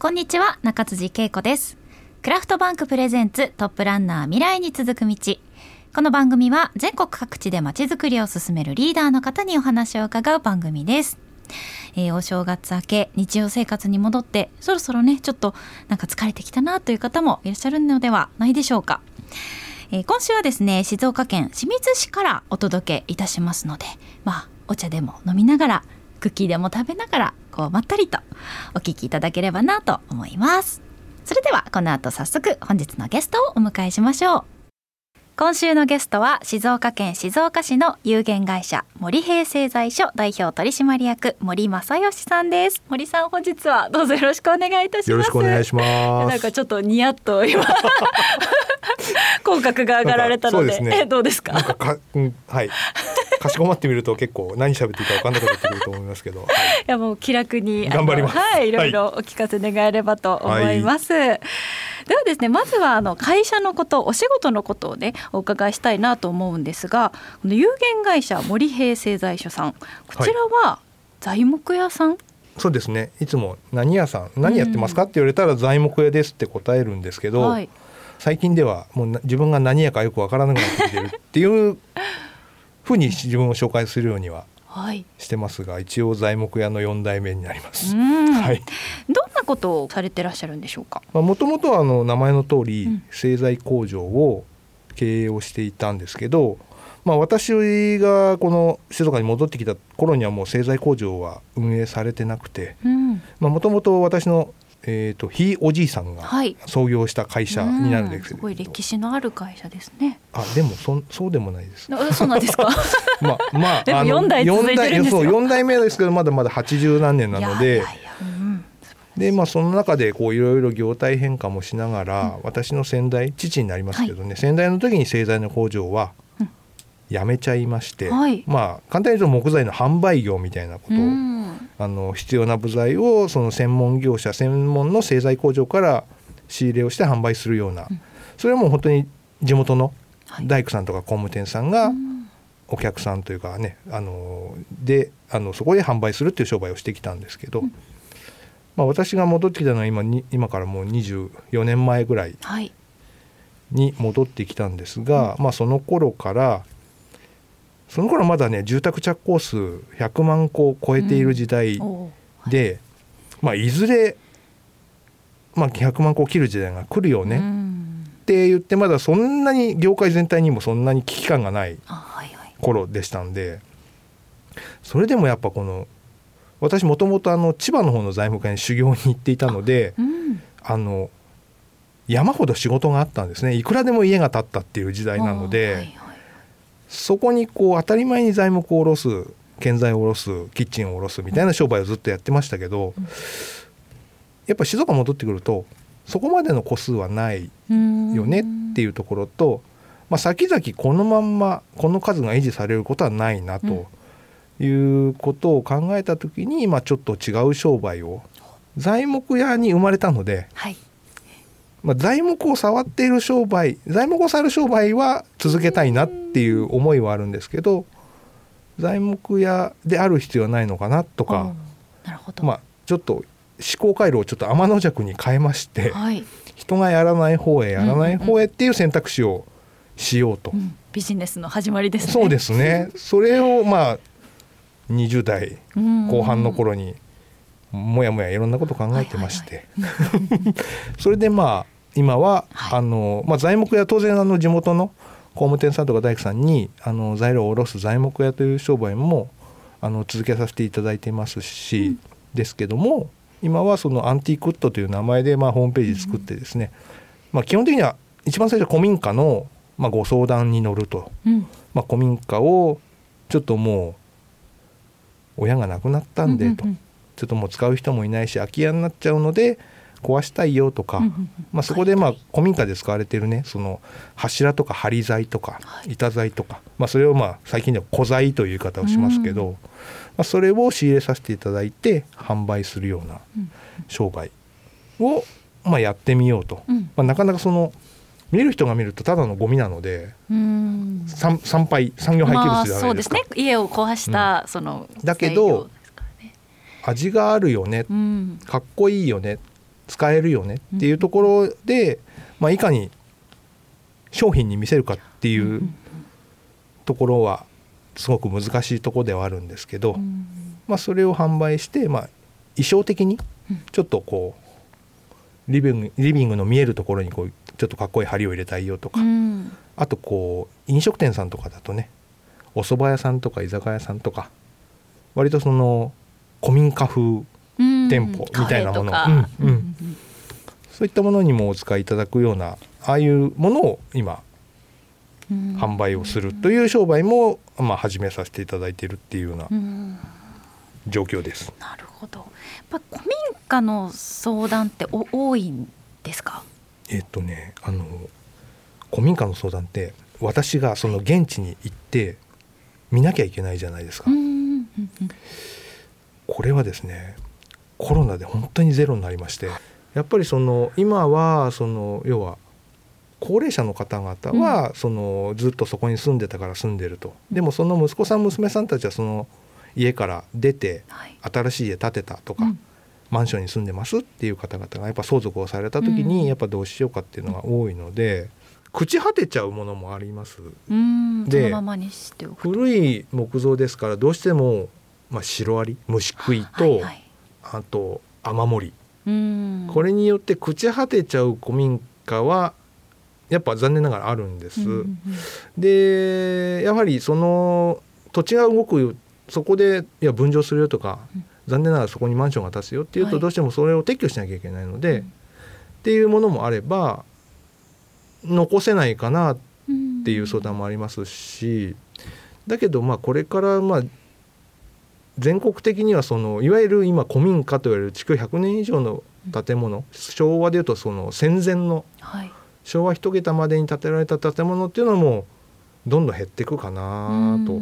こんにちは中辻恵子です。クラフトバンクプレゼンツトップランナー未来に続く道。この番組は全国各地でまちづくりを進めるリーダーの方にお話を伺う番組です。えー、お正月明け日常生活に戻ってそろそろねちょっとなんか疲れてきたなという方もいらっしゃるのではないでしょうか、えー、今週はですね静岡県清水市からお届けいたしますのでまあお茶でも飲みながらクッキーでも食べながらこうまった。りとお聞きいただければなと思います。それではこの後早速本日のゲストをお迎えしましょう。今週のゲストは静岡県静岡市の有限会社森平製材所代表取締役森正義さんです。森さん本日はどうぞよろしくお願いいたします。よろしくお願いします。なんかちょっとニヤッと今口角が上がられたので。ね、えどうですか？なんかか、うん、はい。かしこまってみると結構何喋っていいか分かんなくなってくると思いますけど、はい、いやもう気楽に頑張ります。はいいろいろお聞かせ願えればと思います、はいではですねまずはあの会社のことお仕事のことをねお伺いしたいなと思うんですがこの有限会社森平製材所さんこちらは材木屋さん、はい、そうですね。いつも何屋さん何やってますかって言われたら材木屋ですって答えるんですけど、はい、最近ではもう自分が何屋かよくわからなくなってきてるっていうふうに自分を紹介するようにはしてますが、はい、一応材木屋の4代目になります。はい、どんなことをされてらっしゃるんでしょうか？もともとはあの名前の通り、うん、製材工場を経営をしていたんですけど、まあ、私がこの静岡に戻ってきた頃にはもう製材工場は運営されてなくてもともと私のえーと、ひいおじいさんが創業した会社になるんですけど、すごい歴史のある会社ですね。あでもそそうでもないです。そうなんですか？まあまあ でも四代続いてるんですよ。四代目ですけどまだまだ八十何年なので。でまあその中でこういろいろ業態変化もしながら、うん、私の先代父になりますけどね、はい、先代の時に製材の工場は辞めちゃいまして、はい、まあ簡単に言うと木材の販売業みたいなことを、あの必要な部材をその専門業者専門の製材工場から仕入れをして販売するような、うん、それはもう本当に地元の大工さんとか工務店さんがお客さんというかねあのであのそこで販売するっていう商売をしてきたんですけど、うん、まあ、私が戻ってきたのは今に今からもう24年前ぐらいに戻ってきたんですが、まあ、その頃からその頃まだね住宅着工数100万戸を超えている時代で、うん、まあ、いずれ、まあ、100万戸を切る時代が来るよねって言ってまだそんなに業界全体にもそんなに危機感がない頃でしたんでそれでもやっぱこの私もともと千葉の方の財務課に修行に行っていたのであ、の山ほど仕事があったんですね。いくらでも家が建ったっていう時代なので。そこにこう当たり前に材木を下ろす建材を下ろすキッチンを下ろすみたいな商売をずっとやってましたけど、やっぱ静岡戻ってくるとそこまでの個数はないよねっていうところと、まあ、先々このまんまこの数が維持されることはないなということを考えた時に、まあ、ちょっと違う商売を材木屋に生まれたので、はい、まあ、材木を触っている商売材木を触る商売は続けたいなっていう思いはあるんですけど材木屋である必要はないのかなとかなるほど、まあ、ちょっと思考回路をちょっと天の弱に変えまして、はい、人がやらない方へやらない方へっていう選択肢をしようと、うんうん、ビジネスの始まりですね。そうですね。それをまあ20代後半の頃にもやもやいろんなこと考えてまして、それでまあ今は、はい、あのまあ、材木屋当然あの地元の工務店さんとか大工さんにあの材料を卸す材木屋という商売もあの続けさせていただいてますし、うん、ですけども今はそのアンティークットという名前でまあホームページ作ってですね、うん、まあ、基本的には一番最初古民家のまあご相談に乗ると、うん、まあ、古民家をちょっともう親が亡くなったんでと、ちょっともう使う人もいないし空き家になっちゃうので壊したいよとか、まあ、そこでまあ古民家で使われてるねその柱とか梁材とか板材とか、まあ、それをまあ最近では古材という言い方をしますけど、まあ、それを仕入れさせていただいて販売するような商売をまあやってみようと、まあ、なかなかその見る人が見るとただのゴミなので参拝産業廃棄物じゃないですか、そうですね。家を壊した、そのだけど味があるよね、かっこいいよね。っ使えるよねっていうところで、まあ、いかに商品に見せるかっていうところはすごく難しいところではあるんですけど、まあ、それを販売して、まあ、衣装的にちょっとこうリビングリビングの見えるところにこうちょっとかっこいい針を入れたいよとか、あとこう飲食店さんとかだとねお蕎麦屋さんとか居酒屋さんとか割とその古民家風店舗みたいなもの、うんうん、そういったものにもお使いいただくようなああいうものを今販売をするという商売も、まあ、始めさせていただいているっていうような状況です。なるほど。やっぱ古民家の相談ってお多いんですか？えっとね、あの古民家の相談って私がその現地に行って見なきゃいけないじゃないですか。これはですね、コロナで本当にゼロになりまして、やっぱりその今はその要は高齢者の方々はそのずっとそこに住んでたから住んでると、でもその息子さん娘さんたちはその家から出て新しい家建てたとか、マンションに住んでますっていう方々がやっぱ相続をされた時にやっぱどうしようかっていうのが多いので。朽ち果てちゃうものもあります。で古い木造ですからどうしても、まあ、シロアリ虫食いと、はいはい、あと雨漏り。これによって朽ち果てちゃう古民家はやっぱ残念ながらあるんです。うんうん、でやはりその土地が動くそこでいや分譲するよとか、うん、残念ながらそこにマンションが建つよっていうと、どうしてもそれを撤去しなきゃいけないので、っていうものもあれば残せないかなっていう相談もありますし、だけどまあこれからまあ全国的にはそのいわゆる今古民家といわれる築100年以上の建物、昭和でいうとその戦前の、はい。昭和一桁までに建てられた建物っていうのはもうどんどん減っていくかなと。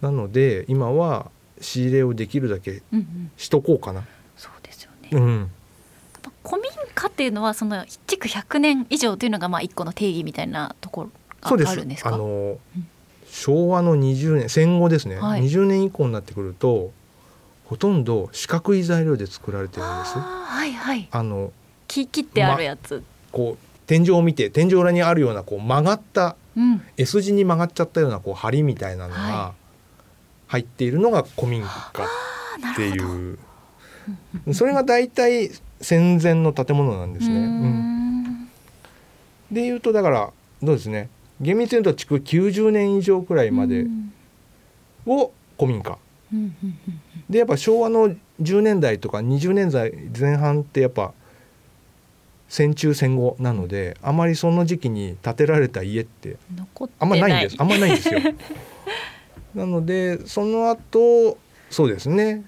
なので今は仕入れをできるだけしとこうかな。うんうん、そうですよね、うん、古民家っていうのはその築100年以上というのがまあ一個の定義みたいなところがあるんですか？あの、うん、昭和の20年戦後ですね、はい、20年以降になってくるとほとんど四角い材料で作られてるんです。はいはい、あの木切ってあるやつ、こう天井を見て天井裏にあるようなこう曲がった、うん、S 字に曲がっちゃったようなこう梁みたいなのが入っているのが古民家っていう、それが大体戦前の建物なんですね。うん、でいうとだからどうですね厳密に言うと築90年以上くらいまでを古民家。でやっぱ昭和の10年代とか20年代前半ってやっぱ戦中戦後なのであまりその時期に建てられた家ってあんまないんです。あんまないんですよ。なのでその後そうですね。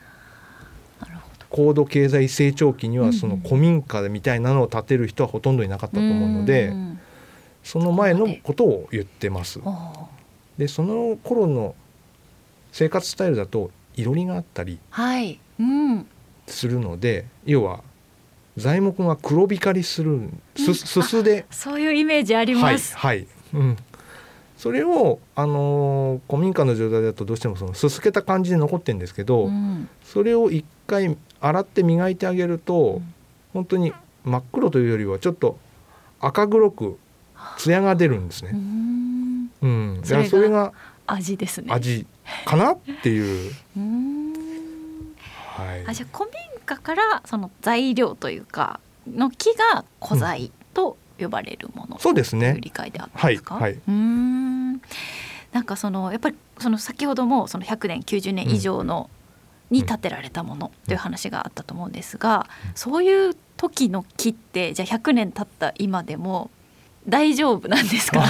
高度経済成長期にはその古民家みたいなのを建てる人はほとんどいなかったと思うので、その前のことを言ってます。でその頃の生活スタイルだといろりがあったりするので、要は材木が黒光りするすすすでそういうイメージあります。はい、はい、うん、それを、あのー、古民家の状態だとどうしてもそのすすけた感じで残ってるんですけど、うん、それを一回洗って磨いてあげると、うん、本当に真っ黒というよりはちょっと赤黒く艶が出るんですね。うん、うん、それそれが味ですね。味かなっていう。はい。あじゃ古民中からその材料というかの木が古材と呼ばれるもの、そうですね。理解であったんですか、はい、うん。なんかそのやっぱりその先ほどもその100年90年以上の、に建てられたものという話があったと思うんですが、そういう時の木ってじゃあ100年経った今でも大丈夫なんですか？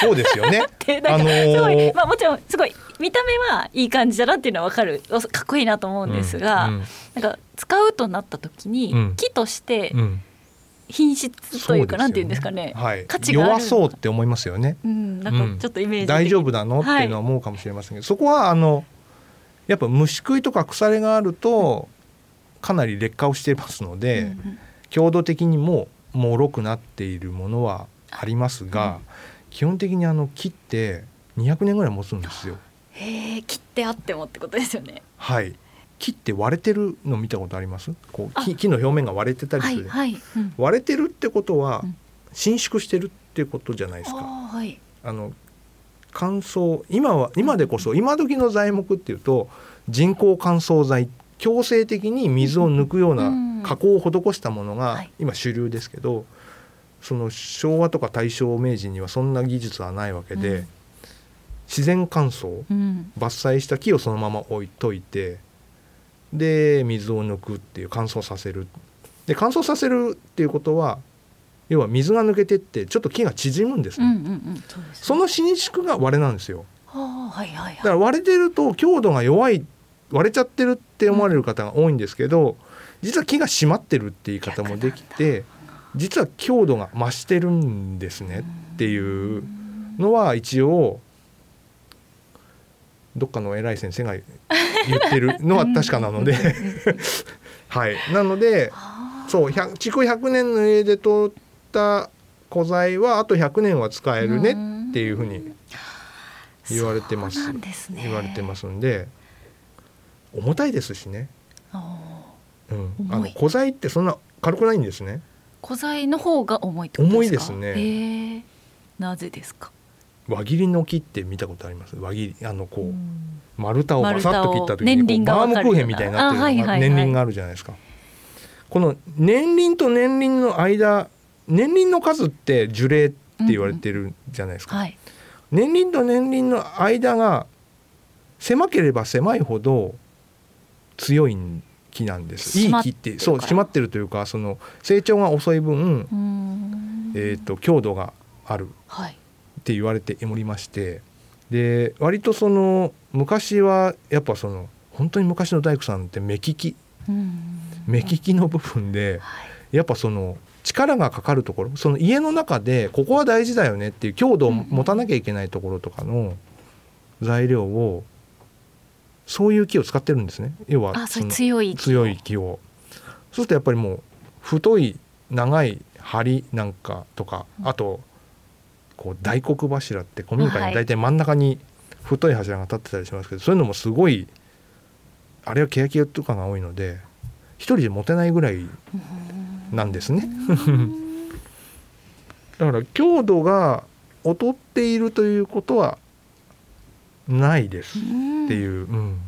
そうですよね。あのー、まあもちろんすごい見た目はいい感じだなっていうのは分かる。かっこいいなと思うんですが、うんうん、なんか使うとなった時に、うん、木として品質というか、なんていうんですかね、はい、価値が弱そうって思いますよね。うん、なんかちょっとイメージ、大丈夫なのっていうのは思うかもしれませんけど、はい、そこはあのやっぱ虫食いとか腐れがあるとかなり劣化をしていますので、強度的にも脆くなっているものはありますが、基本的にあの木って200年ぐらい持つんですよ。へえ切ってあってもってことですよね。はい。木って割れてるの見たことあります？こう木木の表面が割れてたりする、はいはい、うん、割れてるってことはうん。伸縮してるっていうことじゃないですか。はい。あの乾燥今は今でこそ今時の材木っていうと人工乾燥剤強制的に水を抜くよううん。な加工を施したものがはい。今主流ですけどその昭和とか大正明治にはそんな技術はないわけで、うん。自然乾燥うん。伐採した木をそのまま置いといてで水を抜くっていう乾燥させる。で乾燥させるっていうことは要は水が抜けてってちょっと木が縮むんですね、うんうんうんそうですね。その伸縮が割れなんですよ。はいはいはい。だから割れてると強度が弱い割れちゃってるって思われる方が多いんですけど、実は木が締まってるって言い方もできて実は強度が増してるんですねっていうのは一応どっかの偉い先生が言ってるのは確かなので。はい。なのでそう100築100年の家で通った古材はあと100年は使えるねっていうふうに言われてます。ね。言われてますんで重たいですしね、ああの古材ってそんな軽くないんですね。ー古材の方が重い重いですね。なぜですか？輪切りの木って見たことあります？輪切りあのこう、うん。丸太をバサッと切った時にバームクーヘンみたいになってるあはいはいはい年輪があるじゃないですか。この年輪と年輪の間年輪の数って樹齢って言われてるじゃないですか。はい。年輪と年輪の間が狭ければ狭いほど強い木なんです。いい木ってそう締まってるというかその成長が遅い分、えー、と強度がある。はい。って言われておりまして。で割とその昔はやっぱその本当に昔の大工さんって目利き。うん。目利きの部分ではい。やっぱその力がかかるところ。その家の中でここは大事だよねっていう強度を持たなきゃいけないところとかの材料をそういう木を使ってるんですね。要は強い強い木を。そうするとやっぱりもう太い長い梁なんかとかあとこう大黒柱って古民家はい。に大体真ん中に太い柱が立ってたりしますけどそういうのもすごいあれは欅とかが多いので一人で持てないぐらいなんですね。だから強度が劣っているということはないですっていう、うん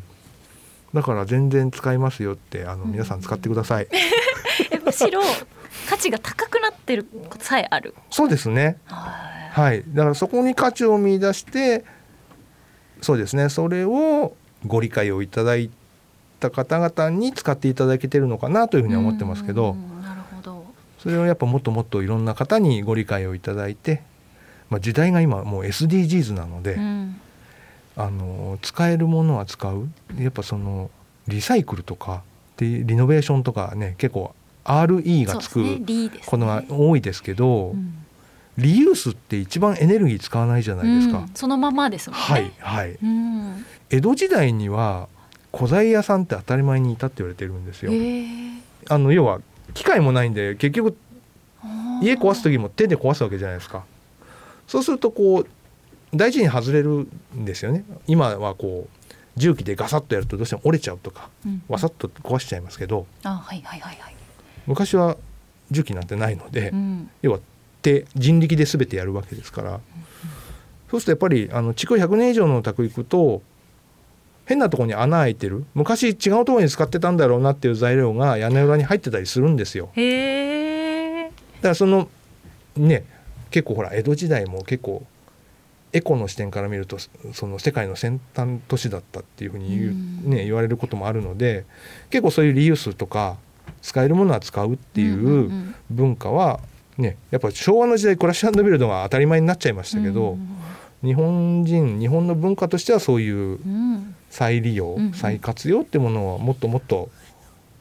だから全然使いますよってあの皆さん使ってください。えむしろ価値が高くなってることさえあるそうですね。ははい。だからそこに価値を見出して、そうですね。それをご理解をいただいた方々に使っていただけてるのかなというふうには思ってますけど、うんなるほどそれをやっぱもっともっといろんな方にご理解をいただいて、まあ時代が今もう SDGs なので、うんあの使えるものは使う。やっぱそのリサイクルとかでリノベーションとかね結構 RE がつくことが多いですけど。うんリユースって一番エネルギー使わないじゃないですか。うんそのままですもんねはいはい。うん江戸時代には古材屋さんって当たり前にいたって言われてるんですよ。あの要は機械もないんで結局家壊す時も手で壊すわけじゃないですか。そうするとこう大事に外れるんですよね。今はこう重機でガサッとやるとどうしても折れちゃうとかうんわさっと壊しちゃいますけど昔は重機なんてないので、うん。要は手人力で全てやるわけですから、そうするとやっぱりあの築100年以上のお宅行くと変なところに穴開いてる。昔違うところに使ってたんだろうなっていう材料が屋根裏に入ってたりするんですよ。だからそのね結構ほら江戸時代も結構エコの視点から見るとその世界の先端都市だったっていうふうに言う、うん。ね、言われることもあるので結構そういうリユースとか使えるものは使うっていうん文化はねやっぱ昭和の時代クラッシュビルドが当たり前になっちゃいましたけど、うん日本人日本の文化としてはそういううん。再利用、再活用ってものはもっともっと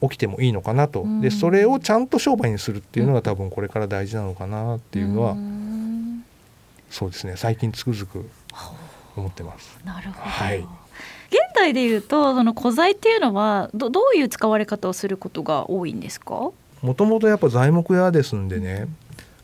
起きてもいいのかなと、うん。でそれをちゃんと商売にするっていうのが多分これから大事なのかなっていうのは、んそうですね。最近つくづく思ってます。なるほど、はい。現代でいうとその古材っていうのはどどういう使われ方をすることが多いんですか、もともとやっぱ材木屋ですんでね、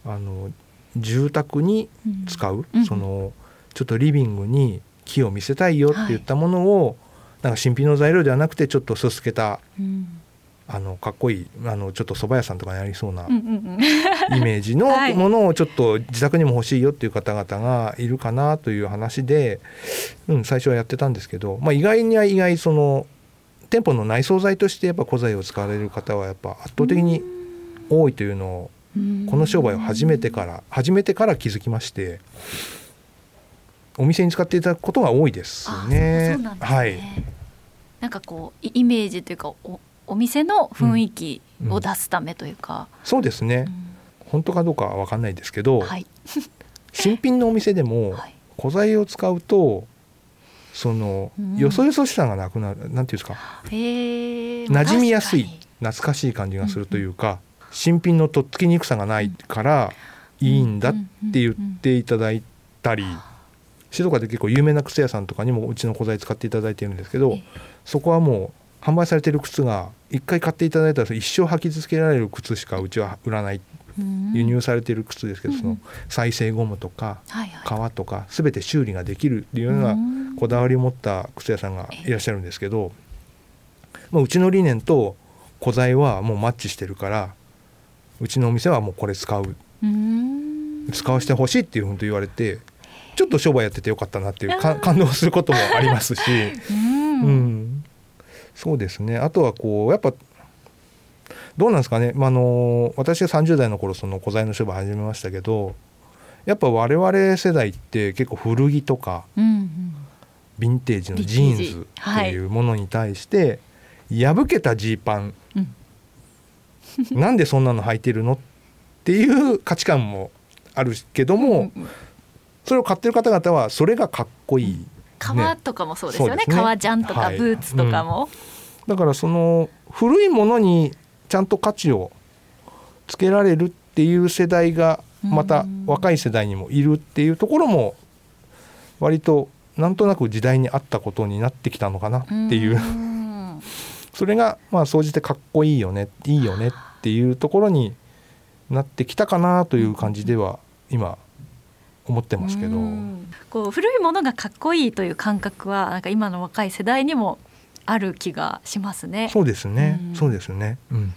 あの住宅に使う、うん。そのちょっとリビングに木を見せたいよって言ったものをなんか新品の材料ではなくてちょっとすすけたうんあのかっこいいあのちょっと蕎麦屋さんとかにありそうな イメージのはい。ものをちょっと自宅にも欲しいよっていう方々がいるかなという話で、うん、最初はやってたんですけど、まあ、意外には意外その店舗の内装材としてやっぱ古材を使われる方はやっぱ圧倒的に多いというのをうんこの商売を始めてから始めてから気づきましてお店に使っていただくことが多いですあね。そうなんですね、はい、なんかこうイイメージというかおお店の雰囲気を出すためというか、そうですね。うん。本当かどうかは分かんないですけど、はい。新品のお店でもはい。古材を使うとそのうん。よそよそしさがなくなるなんていうんですか？へえ馴染みやすい懐かしい感じがするというか、新品のとっつきにくさがないからいいんだって言っていただいたり静岡で結構有名な靴屋さんとかにもうちの古材使っていただいてるんですけどええ。そこはもう販売されてる靴が一回買っていただいたら一生履き続けられる靴しかうちは売らない。うん。輸入されてる靴ですけど、うん。その再生ゴムとか革とか全て修理ができるっていうようなうん。こだわりを持った靴屋さんがいらっしゃるんですけど、まあ、うちの理念と古材はもうマッチしてるからうちのお店はもうこれ使う。うん。使わせてほしいっていうふうに言われてちょっと商売やっててよかったなっていうか感動することもありますし、うん。うん、そうですね。あとはこうやっぱどうなんですかね、まあ、あの私が30代の頃その古材の商売始めましたけどやっぱ我々世代って結構古着とかうんうん。ヴィンテージのジ。ーンズっていうものに対して、破けたジーパン。うん。なんでそんなの履いてるのっていう価値観もあるけども、うんうん。それを買ってる方々はそれがかっこいい、革とかもそうですよね。ね。革ジャンとかはい。ブーツとかも、だからその古いものにちゃんと価値をつけられるっていう世代がまたうん。若い世代にもいるっていうところも割となんとなく時代に合ったことになってきたのかなっていう、ん。それがまあ総じてかっこいいよねいいよねっていうところになってきたかなという感じでは今思ってますけど、うん。こう古いものがかっこいいという感覚はなんか今の若い世代にもある気がしますね。そうですね、うん。そうですね、うん、